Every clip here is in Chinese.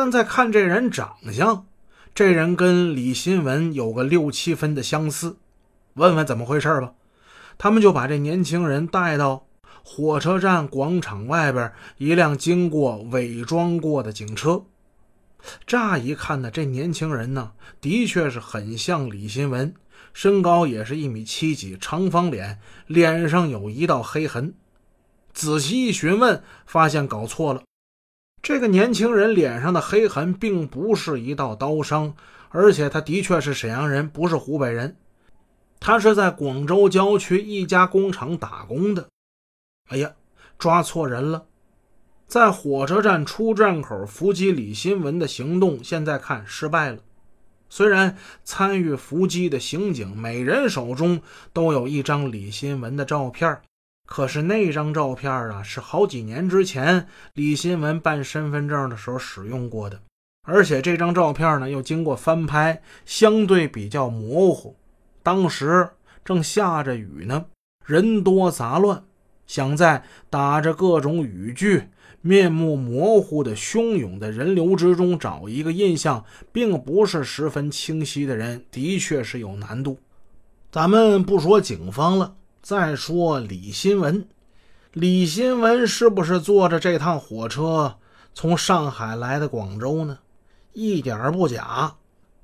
但再看这人长相，这人跟李新文有个六七分的相似。问问怎么回事吧。他们就把这年轻人带到火车站广场外边一辆经过伪装过的警车。乍一看呢，这年轻人呢，的确是很像李新文，身高也是一米七几，长方脸，脸上有一道黑痕。仔细一询问，发现搞错了。这个年轻人脸上的黑痕并不是一道刀伤，而且他的确是沈阳人，不是湖北人。他是在广州郊区一家工厂打工的。哎呀，抓错人了！在火车站出站口伏击李新文的行动，现在看失败了。虽然参与伏击的刑警每人手中都有一张李新文的照片，可是那张照片啊，是好几年之前李新文办身份证的时候使用过的，而且这张照片呢又经过翻拍，相对比较模糊。当时正下着雨呢，人多杂乱，想在打着各种雨具、面目模糊的汹涌的人流之中找一个印象并不是十分清晰的人，的确是有难度。咱们不说警方了，再说李新文。李新文是不是坐着这趟火车从上海来的广州呢？一点不假。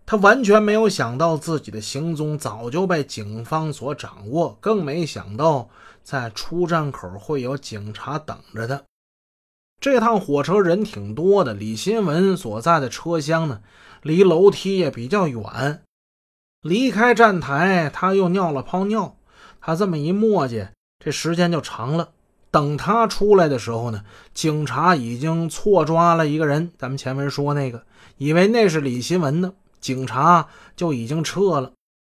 他完全没有想到自己的行踪早就被警方所掌握，更没想到在出站口会有警察等着他。这趟火车人挺多的，李新文所在的车厢呢，离楼梯也比较远。离开站台，他又尿了泡尿。他这么一磨叽，这时间就长了。等他出来的时候呢，警察已经错抓了一个人。咱们前面说那个，以为那是李新文呢。警察就已经撤了。